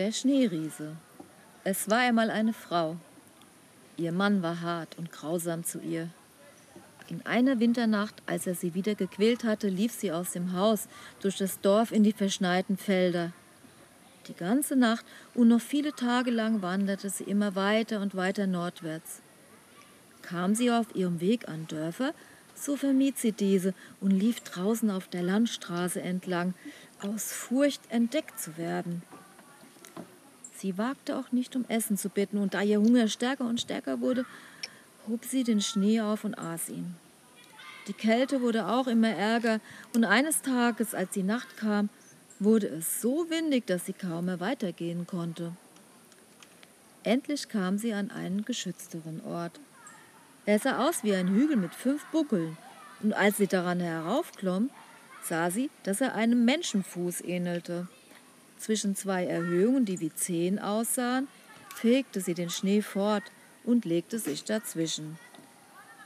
Der Schneeriese. Es war einmal eine Frau. Ihr Mann war hart und grausam zu ihr. In einer Winternacht, als er sie wieder gequält hatte, lief sie aus dem Haus durch das Dorf in die verschneiten Felder. Die ganze Nacht und noch viele Tage lang wanderte sie immer weiter und weiter nordwärts. Kam sie auf ihrem Weg an Dörfer, so vermied sie diese und lief draußen auf der Landstraße entlang, aus Furcht entdeckt zu werden. Sie wagte auch nicht um Essen zu bitten, und da ihr Hunger stärker und stärker wurde, hob sie den Schnee auf und aß ihn. Die Kälte wurde auch immer ärger, und eines Tages, als die Nacht kam, wurde es so windig, dass sie kaum mehr weitergehen konnte. Endlich kam sie an einen geschützteren Ort. Er sah aus wie ein Hügel mit fünf Buckeln, und als sie daran heraufklomm, sah sie, dass er einem Menschenfuß ähnelte. Zwischen zwei Erhöhungen, die wie Zehen aussahen, fegte sie den Schnee fort und legte sich dazwischen.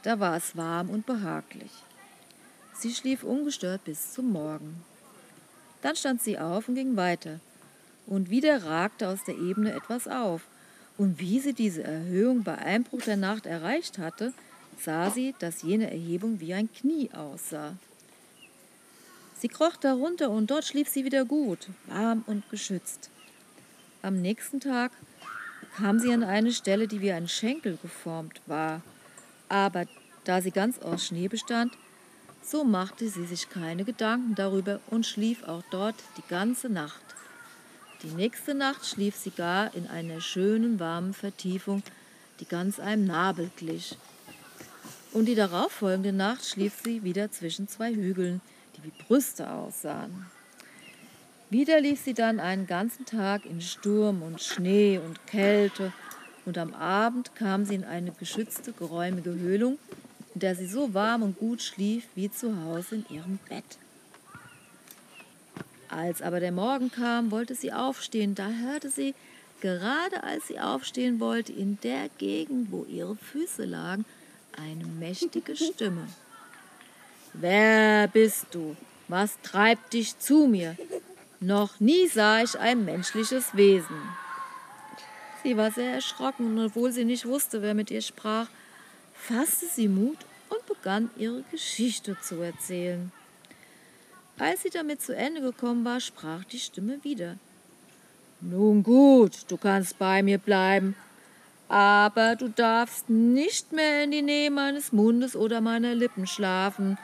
Da war es warm und behaglich. Sie schlief ungestört bis zum Morgen. Dann stand sie auf und ging weiter. Und wieder ragte aus der Ebene etwas auf. Und wie sie diese Erhöhung bei Einbruch der Nacht erreicht hatte, sah sie, dass jene Erhebung wie ein Knie aussah. Sie kroch darunter und dort schlief sie wieder gut, warm und geschützt. Am nächsten Tag kam sie an eine Stelle, die wie ein Schenkel geformt war. Aber da sie ganz aus Schnee bestand, so machte sie sich keine Gedanken darüber und schlief auch dort die ganze Nacht. Die nächste Nacht schlief sie gar in einer schönen, warmen Vertiefung, die ganz einem Nabel glich. Und die darauffolgende Nacht schlief sie wieder zwischen zwei Hügeln, wie Brüste aussahen. Wieder lief sie dann einen ganzen Tag in Sturm und Schnee und Kälte, und am Abend kam sie in eine geschützte, geräumige Höhlung, in der sie so warm und gut schlief wie zu Hause in ihrem Bett. Als aber der Morgen kam, wollte sie aufstehen, da hörte sie, gerade als sie aufstehen wollte, in der Gegend, wo ihre Füße lagen, eine mächtige Stimme. Wer bist du? Was treibt dich zu mir? Noch nie sah ich ein menschliches Wesen. Sie war sehr erschrocken und obwohl sie nicht wusste, wer mit ihr sprach, fasste sie Mut und begann ihre Geschichte zu erzählen. Als sie damit zu Ende gekommen war, sprach die Stimme wieder. Nun gut, du kannst bei mir bleiben, aber du darfst nicht mehr in die Nähe meines Mundes oder meiner Lippen schlafen,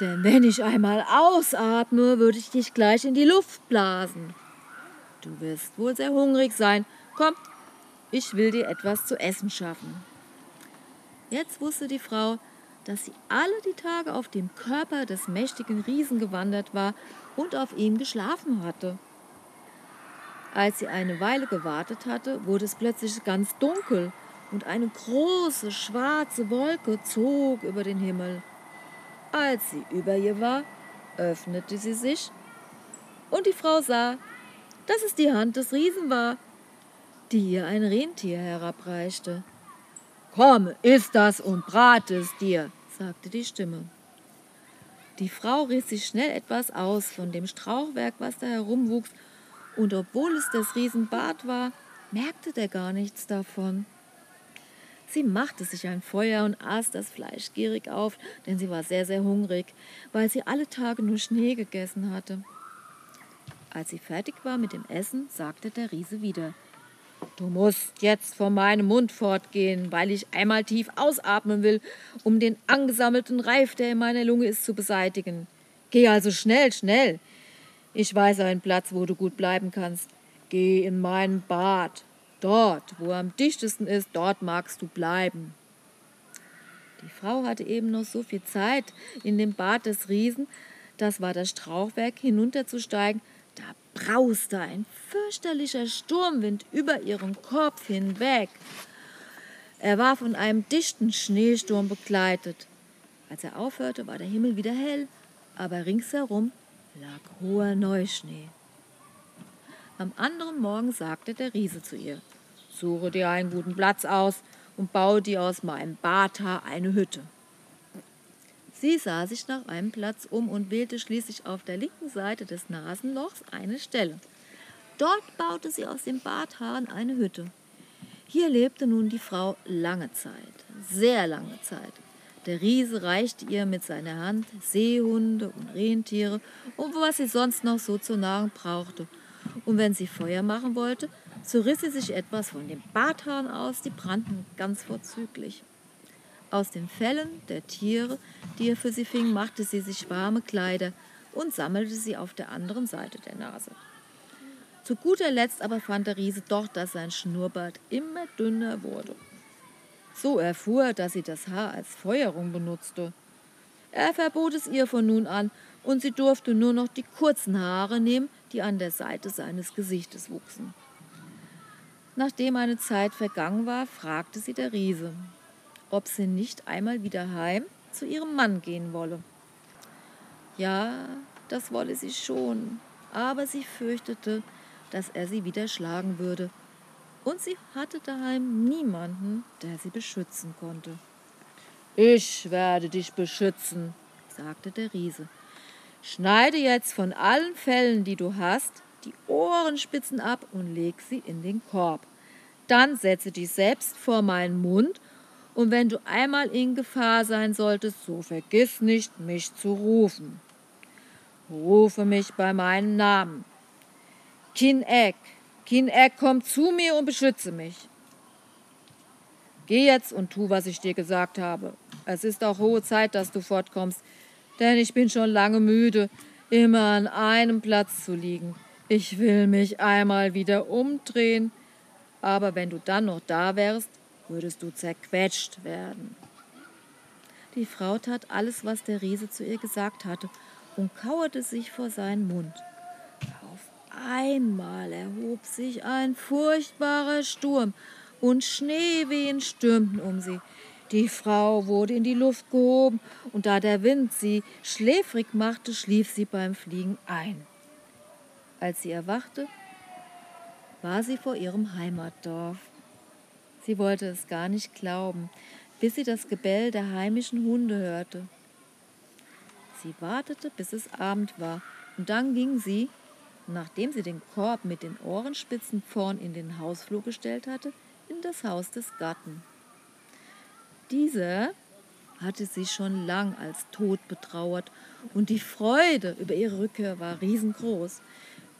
denn wenn ich einmal ausatme, würde ich dich gleich in die Luft blasen. Du wirst wohl sehr hungrig sein. Komm, ich will dir etwas zu essen schaffen. Jetzt wusste die Frau, dass sie alle die Tage auf dem Körper des mächtigen Riesen gewandert war und auf ihm geschlafen hatte. Als sie eine Weile gewartet hatte, wurde es plötzlich ganz dunkel und eine große schwarze Wolke zog über den Himmel. Als sie über ihr war, öffnete sie sich und die Frau sah, dass es die Hand des Riesen war, die ihr ein Rentier herabreichte. Komm, iss das und brate es dir, sagte die Stimme. Die Frau riss sich schnell etwas aus von dem Strauchwerk, was da herumwuchs, und obwohl es des Riesen Bart war, merkte der gar nichts davon. Sie machte sich ein Feuer und aß das Fleisch gierig auf, denn sie war sehr, sehr hungrig, weil sie alle Tage nur Schnee gegessen hatte. Als sie fertig war mit dem Essen, sagte der Riese wieder, Du musst jetzt von meinem Mund fortgehen, weil ich einmal tief ausatmen will, um den angesammelten Reif, der in meiner Lunge ist, zu beseitigen. Geh also schnell, schnell. Ich weiß einen Platz, wo du gut bleiben kannst. Geh in meinen Bad. Dort, wo am dichtesten ist, dort magst du bleiben. Die Frau hatte eben noch so viel Zeit, in dem Bad des Riesen, das war das Strauchwerk, hinunterzusteigen. Da brauste ein fürchterlicher Sturmwind über ihren Kopf hinweg. Er war von einem dichten Schneesturm begleitet. Als er aufhörte, war der Himmel wieder hell, aber ringsherum lag hoher Neuschnee. Am anderen Morgen sagte der Riese zu ihr, suche dir einen guten Platz aus und baue dir aus meinem Bata eine Hütte. Sie sah sich nach einem Platz um und wählte schließlich auf der linken Seite des Nasenlochs eine Stelle. Dort baute sie aus dem Barthahn eine Hütte. Hier lebte nun die Frau lange Zeit, sehr lange Zeit. Der Riese reichte ihr mit seiner Hand Seehunde und Rentiere und was sie sonst noch so zu nahren brauchte. Und wenn sie Feuer machen wollte, so riss sie sich etwas von dem Barthahn aus, die brannten ganz vorzüglich. Aus den Fellen der Tiere, die er für sie fing, machte sie sich warme Kleider und sammelte sie auf der anderen Seite der Nase. Zu guter Letzt aber fand der Riese doch, dass sein Schnurrbart immer dünner wurde. So erfuhr er, dass sie das Haar als Feuerung benutzte. Er verbot es ihr von nun an, und sie durfte nur noch die kurzen Haare nehmen, die an der Seite seines Gesichtes wuchsen. Nachdem eine Zeit vergangen war, fragte sie der Riese, ob sie nicht einmal wieder heim zu ihrem Mann gehen wolle. Ja, das wolle sie schon, aber sie fürchtete, dass er sie wieder schlagen würde, und sie hatte daheim niemanden, der sie beschützen konnte. Ich werde dich beschützen, sagte der Riese. Schneide jetzt von allen Fellen, die du hast, die Ohrenspitzen ab und leg sie in den Korb. Dann setze dich selbst vor meinen Mund, und wenn du einmal in Gefahr sein solltest, so vergiss nicht, mich zu rufen. Rufe mich bei meinem Namen. Kineck, Kineck, komm zu mir und beschütze mich. Geh jetzt und tu, was ich dir gesagt habe. Es ist auch hohe Zeit, dass du fortkommst, denn ich bin schon lange müde, immer an einem Platz zu liegen. Ich will mich einmal wieder umdrehen, aber wenn du dann noch da wärst, würdest du zerquetscht werden. Die Frau tat alles, was der Riese zu ihr gesagt hatte, und kauerte sich vor seinen Mund. Einmal erhob sich ein furchtbarer Sturm, und Schneewehen stürmten um sie. Die Frau wurde in die Luft gehoben, und da der Wind sie schläfrig machte, schlief sie beim Fliegen ein. Als sie erwachte, war sie vor ihrem Heimatdorf. Sie wollte es gar nicht glauben, bis sie das Gebell der heimischen Hunde hörte. Sie wartete, bis es Abend war, und dann ging sie, nachdem sie den Korb mit den Ohrenspitzen vorn in den Hausflur gestellt hatte, in das Haus des Gatten. Dieser hatte sie schon lang als tot betrauert, und die Freude über ihre Rückkehr war riesengroß.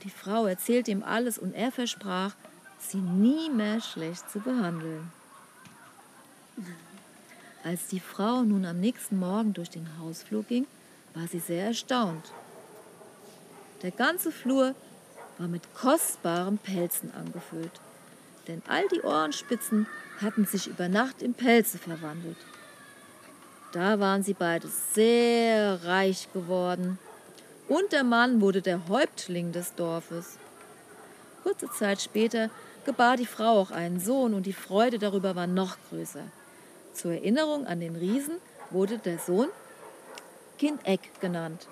Die Frau erzählte ihm alles, und er versprach, sie nie mehr schlecht zu behandeln. Als die Frau nun am nächsten Morgen durch den Hausflur ging, war sie sehr erstaunt. Der ganze Flur war mit kostbaren Pelzen angefüllt, denn all die Ohrenspitzen hatten sich über Nacht in Pelze verwandelt. Da waren sie beide sehr reich geworden, und der Mann wurde der Häuptling des Dorfes. Kurze Zeit später gebar die Frau auch einen Sohn, und die Freude darüber war noch größer. Zur Erinnerung an den Riesen wurde der Sohn Kineck genannt.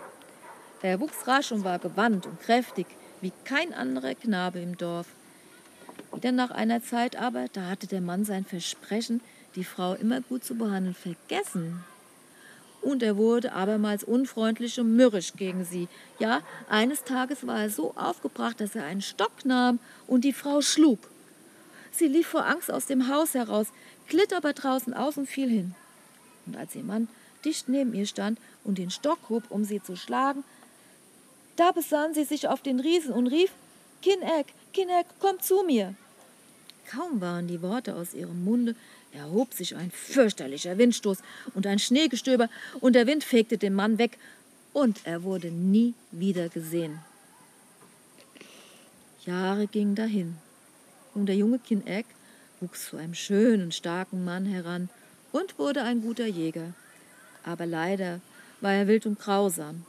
Er wuchs rasch und war gewandt und kräftig wie kein anderer Knabe im Dorf. Wieder nach einer Zeit aber, da hatte der Mann sein Versprechen, die Frau immer gut zu behandeln, vergessen. Und er wurde abermals unfreundlich und mürrisch gegen sie. Ja, eines Tages war er so aufgebracht, dass er einen Stock nahm und die Frau schlug. Sie lief vor Angst aus dem Haus heraus, glitt aber draußen aus und fiel hin. Und als ihr Mann dicht neben ihr stand und den Stock hob, um sie zu schlagen, da besann sie sich auf den Riesen und rief, Kineck, Kineck, komm zu mir. Kaum waren die Worte aus ihrem Munde, erhob sich ein fürchterlicher Windstoß und ein Schneegestöber, und der Wind fegte den Mann weg, und er wurde nie wieder gesehen. Jahre gingen dahin, und der junge Kineck wuchs zu einem schönen, starken Mann heran und wurde ein guter Jäger. Aber leider war er wild und grausam.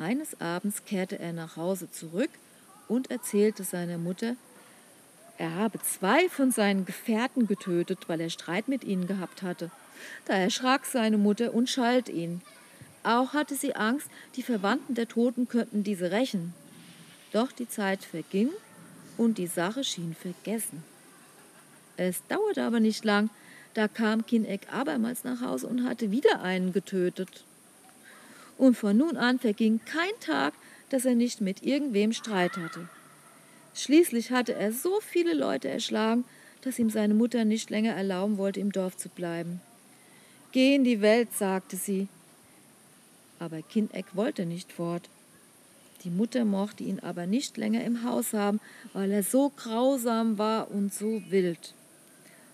Eines Abends kehrte er nach Hause zurück und erzählte seiner Mutter, er habe zwei von seinen Gefährten getötet, weil er Streit mit ihnen gehabt hatte. Da erschrak seine Mutter und schalt ihn. Auch hatte sie Angst, die Verwandten der Toten könnten diese rächen. Doch die Zeit verging und die Sache schien vergessen. Es dauerte aber nicht lang, da kam Kineck abermals nach Hause und hatte wieder einen getötet. Und von nun an verging kein Tag, dass er nicht mit irgendwem Streit hatte. Schließlich hatte er so viele Leute erschlagen, dass ihm seine Mutter nicht länger erlauben wollte, im Dorf zu bleiben. Geh in die Welt, sagte sie. Aber Kindeck wollte nicht fort. Die Mutter mochte ihn aber nicht länger im Haus haben, weil er so grausam war und so wild.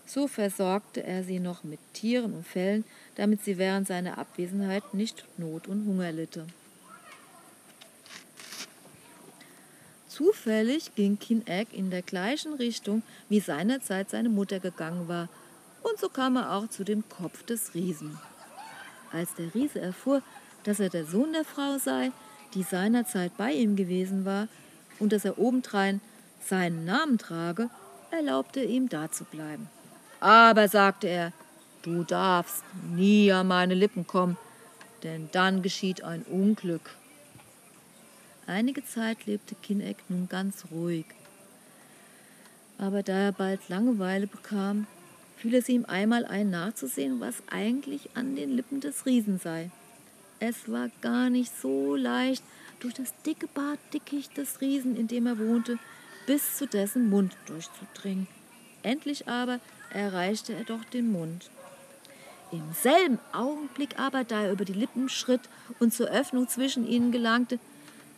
So versorgte er sie noch mit Tieren und Fellen, damit sie während seiner Abwesenheit nicht Not und Hunger litte. Zufällig ging Kinegg in der gleichen Richtung, wie seinerzeit seine Mutter gegangen war, und so kam er auch zu dem Kopf des Riesen. Als der Riese erfuhr, dass er der Sohn der Frau sei, die seinerzeit bei ihm gewesen war, und dass er obendrein seinen Namen trage, erlaubte er ihm da zu bleiben. Aber, sagte er, du darfst nie an meine Lippen kommen, denn dann geschieht ein Unglück. Einige Zeit lebte Kinneck nun ganz ruhig. Aber da er bald Langeweile bekam, fiel es ihm einmal ein, nachzusehen, was eigentlich an den Lippen des Riesen sei. Es war gar nicht so leicht, durch das dicke Bartdickicht des Riesen, in dem er wohnte, bis zu dessen Mund durchzudringen. Endlich aber erreichte er doch den Mund. Im selben Augenblick aber, da er über die Lippen schritt und zur Öffnung zwischen ihnen gelangte,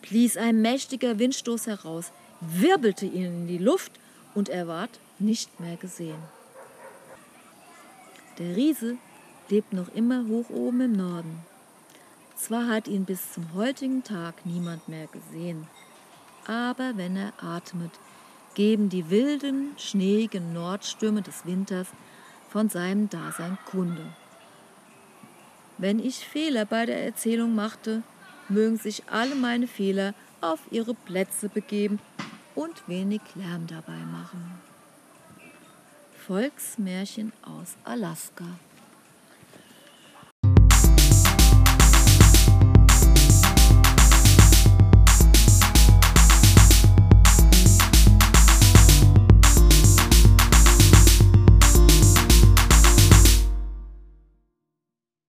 blies ein mächtiger Windstoß heraus, wirbelte ihn in die Luft und er ward nicht mehr gesehen. Der Riese lebt noch immer hoch oben im Norden. Zwar hat ihn bis zum heutigen Tag niemand mehr gesehen, aber wenn er atmet, geben die wilden, schneeigen Nordstürme des Winters von seinem Dasein Kunde. Wenn ich Fehler bei der Erzählung machte, mögen sich alle meine Fehler auf ihre Plätze begeben und wenig Lärm dabei machen. Volksmärchen aus Alaska.